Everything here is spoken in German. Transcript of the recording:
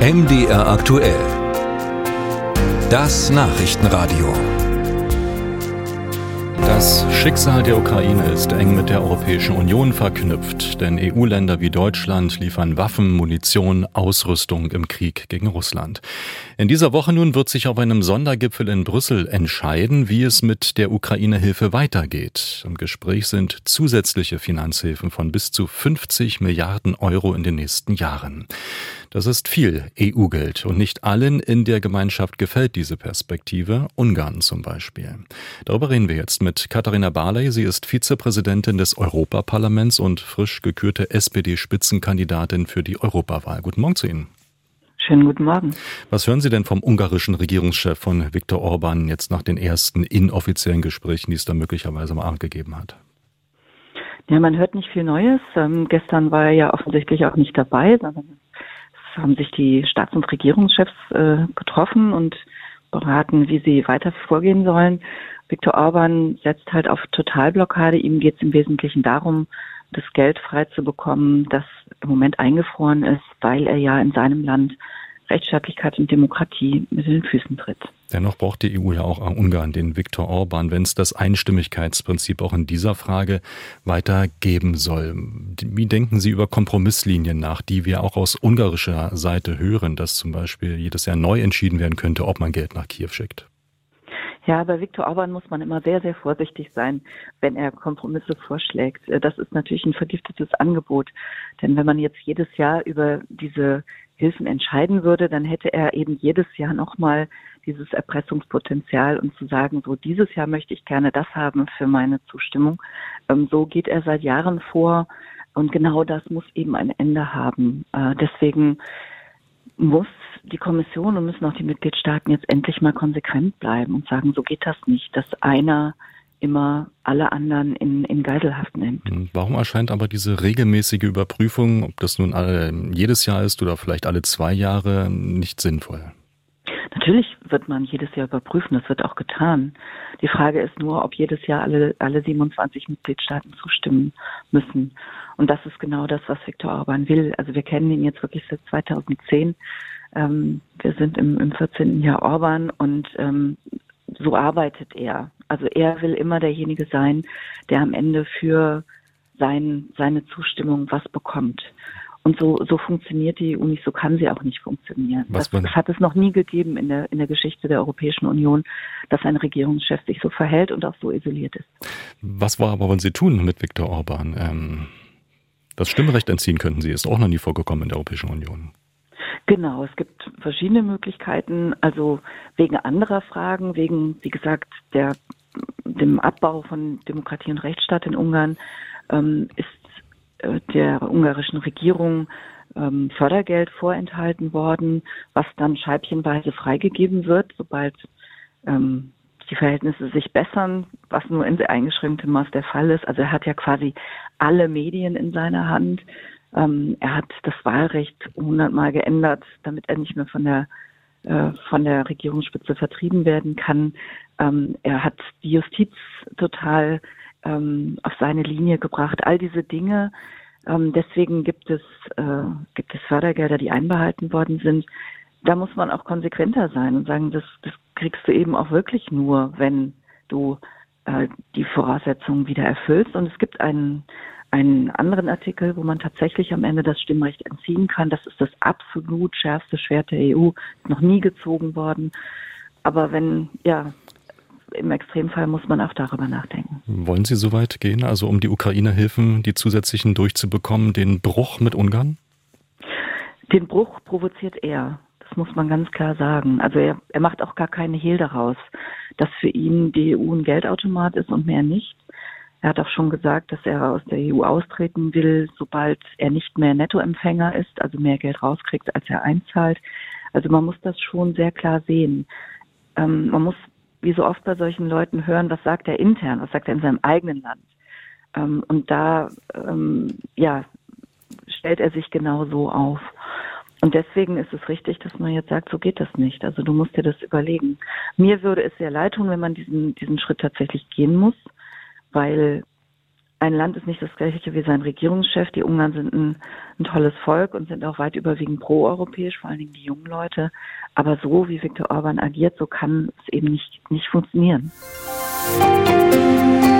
MDR aktuell. Das Nachrichtenradio. Das Schicksal der Ukraine ist eng mit der Europäischen Union verknüpft, denn EU-Länder wie Deutschland liefern Waffen, Munition, Ausrüstung im Krieg gegen Russland. In dieser Woche nun wird sich auf einem Sondergipfel in Brüssel entscheiden, wie es mit der Ukraine-Hilfe weitergeht. Im Gespräch sind zusätzliche Finanzhilfen von bis zu 50 Milliarden Euro in den nächsten Jahren. Das ist viel EU-Geld und nicht allen in der Gemeinschaft gefällt diese Perspektive, Ungarn zum Beispiel. Darüber reden wir jetzt mit Katharina Barley. Sie ist Vizepräsidentin des Europaparlaments und frisch gekürte SPD-Spitzenkandidatin für die Europawahl. Guten Morgen zu Ihnen. Schönen guten Morgen. Was hören Sie denn vom ungarischen Regierungschef von Viktor Orban jetzt nach den ersten inoffiziellen Gesprächen, die es da möglicherweise mal gegeben hat? Ja, man hört nicht viel Neues. Ähm, gestern war er ja offensichtlich auch nicht dabei, sondern haben sich die Staats- und Regierungschefs äh, getroffen und beraten, wie sie weiter vorgehen sollen. Viktor Orban setzt halt auf Totalblockade. Ihm geht es im Wesentlichen darum, das Geld frei zu bekommen, das im Moment eingefroren ist, weil er ja in seinem Land Rechtsstaatlichkeit und Demokratie mit den Füßen tritt. Dennoch braucht die EU ja auch Ungarn, den Viktor Orban, wenn es das Einstimmigkeitsprinzip auch in dieser Frage weitergeben soll. Wie denken Sie über Kompromisslinien nach, die wir auch aus ungarischer Seite hören, dass zum Beispiel jedes Jahr neu entschieden werden könnte, ob man Geld nach Kiew schickt? Ja, bei Viktor Orban muss man immer sehr, sehr vorsichtig sein, wenn er Kompromisse vorschlägt. Das ist natürlich ein vergiftetes Angebot. Denn wenn man jetzt jedes Jahr über diese Hilfen entscheiden würde, dann hätte er eben jedes Jahr nochmal dieses Erpressungspotenzial und zu sagen, so dieses Jahr möchte ich gerne das haben für meine Zustimmung. Ähm, so geht er seit Jahren vor und genau das muss eben ein Ende haben. Äh, deswegen muss die Kommission und müssen auch die Mitgliedstaaten jetzt endlich mal konsequent bleiben und sagen, so geht das nicht, dass einer immer alle anderen in, in Geiselhaft nimmt. Hm, warum erscheint aber diese regelmäßige Überprüfung, ob das nun alle, jedes Jahr ist oder vielleicht alle zwei Jahre, nicht sinnvoll? Natürlich wird man jedes Jahr überprüfen, das wird auch getan. Die Frage ist nur, ob jedes Jahr alle, alle 27 Mitgliedstaaten zustimmen müssen. Und das ist genau das, was Viktor Orban will. Also wir kennen ihn jetzt wirklich seit 2010. Ähm, wir sind im, im 14. Jahr Orban und ähm, so arbeitet er. Also er will immer derjenige sein, der am Ende für sein, seine Zustimmung was bekommt. Und so, so funktioniert die EU nicht, so kann sie auch nicht funktionieren. Das, das, hat es noch nie gegeben in der, in der Geschichte der Europäischen Union, dass ein Regierungschef sich so verhält und auch so isoliert ist. Was war aber, wollen Sie tun mit Viktor Orban? Ähm, das Stimmrecht entziehen könnten Sie, ist auch noch nie vorgekommen in der Europäischen Union. Genau, es gibt verschiedene Möglichkeiten, also wegen anderer Fragen, wegen, wie gesagt, der, dem Abbau von Demokratie und Rechtsstaat in Ungarn ähm, ist äh, der ungarischen Regierung ähm, Fördergeld vorenthalten worden, was dann scheibchenweise freigegeben wird, sobald ähm, die Verhältnisse sich bessern, was nur in sehr eingeschränktem Maß der Fall ist. Also er hat ja quasi alle Medien in seiner Hand. Ähm, er hat das Wahlrecht hundertmal geändert, damit er nicht mehr von der äh, von der Regierungsspitze vertrieben werden kann. Ähm, er hat die Justiz total ähm, auf seine Linie gebracht. All diese Dinge. Ähm, deswegen gibt es, äh, gibt es Fördergelder, die einbehalten worden sind. Da muss man auch konsequenter sein und sagen, das, das kriegst du eben auch wirklich nur, wenn du äh, die Voraussetzungen wieder erfüllst. Und es gibt einen, einen anderen Artikel, wo man tatsächlich am Ende das Stimmrecht entziehen kann. Das ist das absolut schärfste Schwert der EU, ist noch nie gezogen worden. Aber wenn, ja, im Extremfall muss man auch darüber nachdenken. Wollen Sie so weit gehen, also um die Ukraine-Hilfen, die zusätzlichen durchzubekommen, den Bruch mit Ungarn? Den Bruch provoziert er. Das muss man ganz klar sagen. Also er, er macht auch gar keine Hehl daraus, dass für ihn die EU ein Geldautomat ist und mehr nicht. Er hat auch schon gesagt, dass er aus der EU austreten will, sobald er nicht mehr Nettoempfänger ist, also mehr Geld rauskriegt, als er einzahlt. Also man muss das schon sehr klar sehen. Ähm, man muss wie so oft bei solchen Leuten hören, was sagt er intern, was sagt er in seinem eigenen Land. Ähm, und da, ähm, ja, stellt er sich genau so auf. Und deswegen ist es richtig, dass man jetzt sagt, so geht das nicht. Also du musst dir das überlegen. Mir würde es sehr leid tun, wenn man diesen, diesen Schritt tatsächlich gehen muss, weil ein Land ist nicht das gleiche wie sein Regierungschef. Die Ungarn sind ein, ein tolles Volk und sind auch weit überwiegend proeuropäisch, vor allen Dingen die jungen Leute. Aber so wie Viktor Orban agiert, so kann es eben nicht, nicht funktionieren. Musik